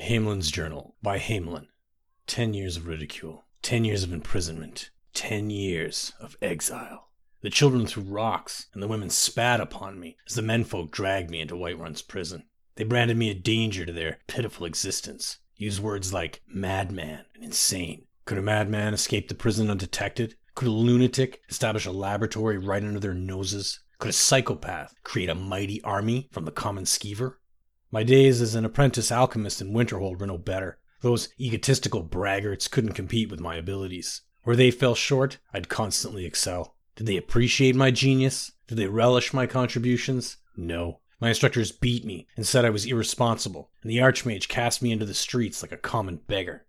Hamelyn's Journal by Hamelyn. Ten years of ridicule, ten years of imprisonment, ten years of exile. The children threw rocks, and the women spat upon me as the menfolk dragged me into Whiterun's prison. They branded me a danger to their pitiful existence, used words like madman and insane. Could a madman escape the prison undetected? Could a lunatic establish a laboratory right under their noses? Could a psychopath create a mighty army from the common skeever? My days as an apprentice alchemist in Winterhold were no better. Those egotistical braggarts couldn't compete with my abilities. Where they fell short, I'd constantly excel. Did they appreciate my genius? Did they relish my contributions? No. My instructors beat me and said I was irresponsible, and the Archmage cast me into the streets like a common beggar.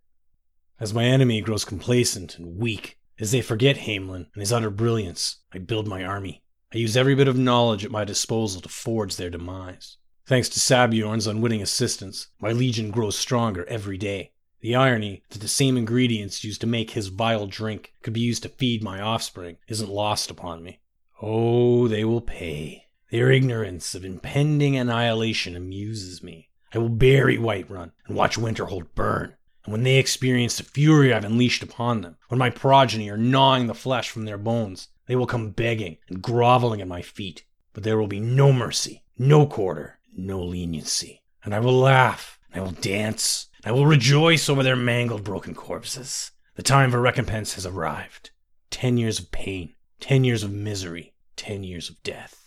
As my enemy grows complacent and weak, as they forget Hamelyn and his utter brilliance, I build my army. I use every bit of knowledge at my disposal to forge their demise. Thanks to Sabjorn's unwitting assistance, my legion grows stronger every day. The irony that the same ingredients used to make his vile drink could be used to feed my offspring isn't lost upon me. Oh, they will pay. Their ignorance of impending annihilation amuses me. I will bury Whiterun and watch Winterhold burn. And when they experience the fury I've unleashed upon them, when my progeny are gnawing the flesh from their bones, they will come begging and groveling at my feet. But there will be no mercy, no quarter, no leniency. And I will laugh, and I will dance, and I will rejoice over their mangled, broken corpses. The time for recompense has arrived. Ten years of pain, ten years of misery, ten years of death.